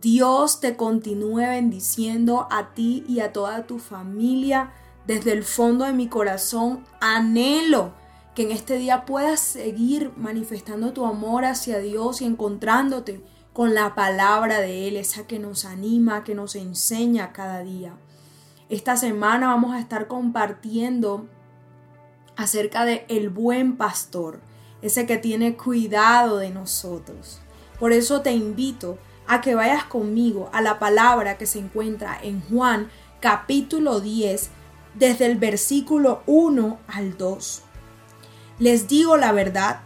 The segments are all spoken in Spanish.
Dios te continúe bendiciendo a ti y a toda tu familia. Desde el fondo de mi corazón anhelo que en este día puedas seguir manifestando tu amor hacia Dios y encontrándote con la palabra de Él, esa que nos anima, que nos enseña cada día. Esta semana vamos a estar compartiendo acerca de el buen pastor, ese que tiene cuidado de nosotros. Por eso te invito a que vayas conmigo a la palabra que se encuentra en Juan capítulo 10, desde el versículo 1 al 2. Les digo la verdad,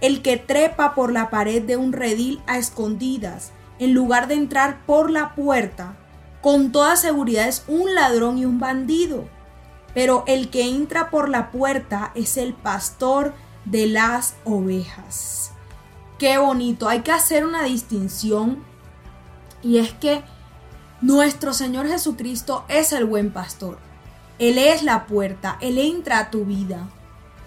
el que trepa por la pared de un redil a escondidas, en lugar de entrar por la puerta, con toda seguridad es un ladrón y un bandido. Pero el que entra por la puerta es el pastor de las ovejas. Qué bonito, hay que hacer una distinción y es que nuestro Señor Jesucristo es el buen pastor. Él es la puerta, Él entra a tu vida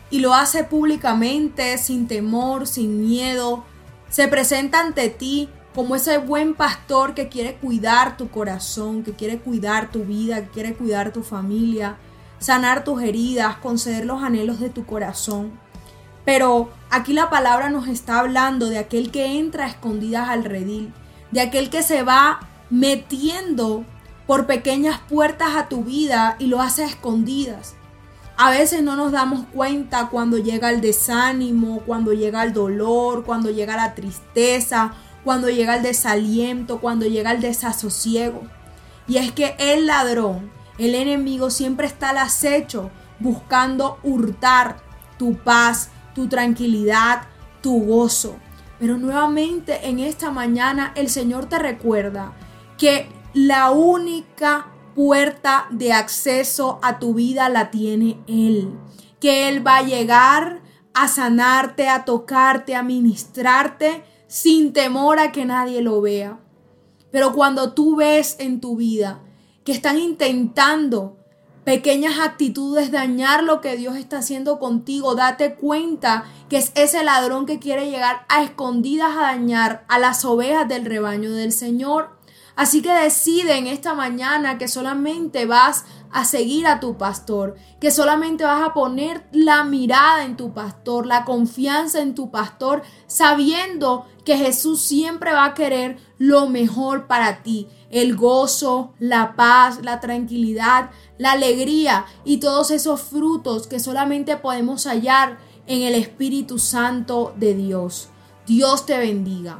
y lo hace públicamente, sin temor, sin miedo. Se presenta ante ti como ese buen pastor que quiere cuidar tu corazón, que quiere cuidar tu vida, que quiere cuidar tu familia, sanar tus heridas, conceder los anhelos de tu corazón. Pero aquí la palabra nos está hablando de aquel que entra a escondidas al redil, de aquel que se va metiendo por pequeñas puertas a tu vida y lo hace a escondidas. A veces no nos damos cuenta cuando llega el desánimo, cuando llega el dolor, cuando llega la tristeza, cuando llega el desaliento, cuando llega el desasosiego. Y es que el ladrón, el enemigo siempre está al acecho buscando hurtar tu paz, tu tranquilidad, tu gozo. Pero nuevamente en esta mañana el Señor te recuerda que la única puerta de acceso a tu vida la tiene Él. Que Él va a llegar a sanarte, a tocarte, a ministrarte sin temor a que nadie lo vea. Pero cuando tú ves en tu vida que están intentando pequeñas actitudes, dañar lo que Dios está haciendo contigo. Date cuenta que es ese ladrón que quiere llegar a escondidas a dañar a las ovejas del rebaño del Señor. Así que decide en esta mañana que solamente vas a seguir a tu pastor, que solamente vas a poner la mirada en tu pastor, la confianza en tu pastor, sabiendo que Jesús siempre va a querer lo mejor para ti, el gozo, la paz, la tranquilidad, la alegría y todos esos frutos que solamente podemos hallar en el Espíritu Santo de Dios. Dios te bendiga.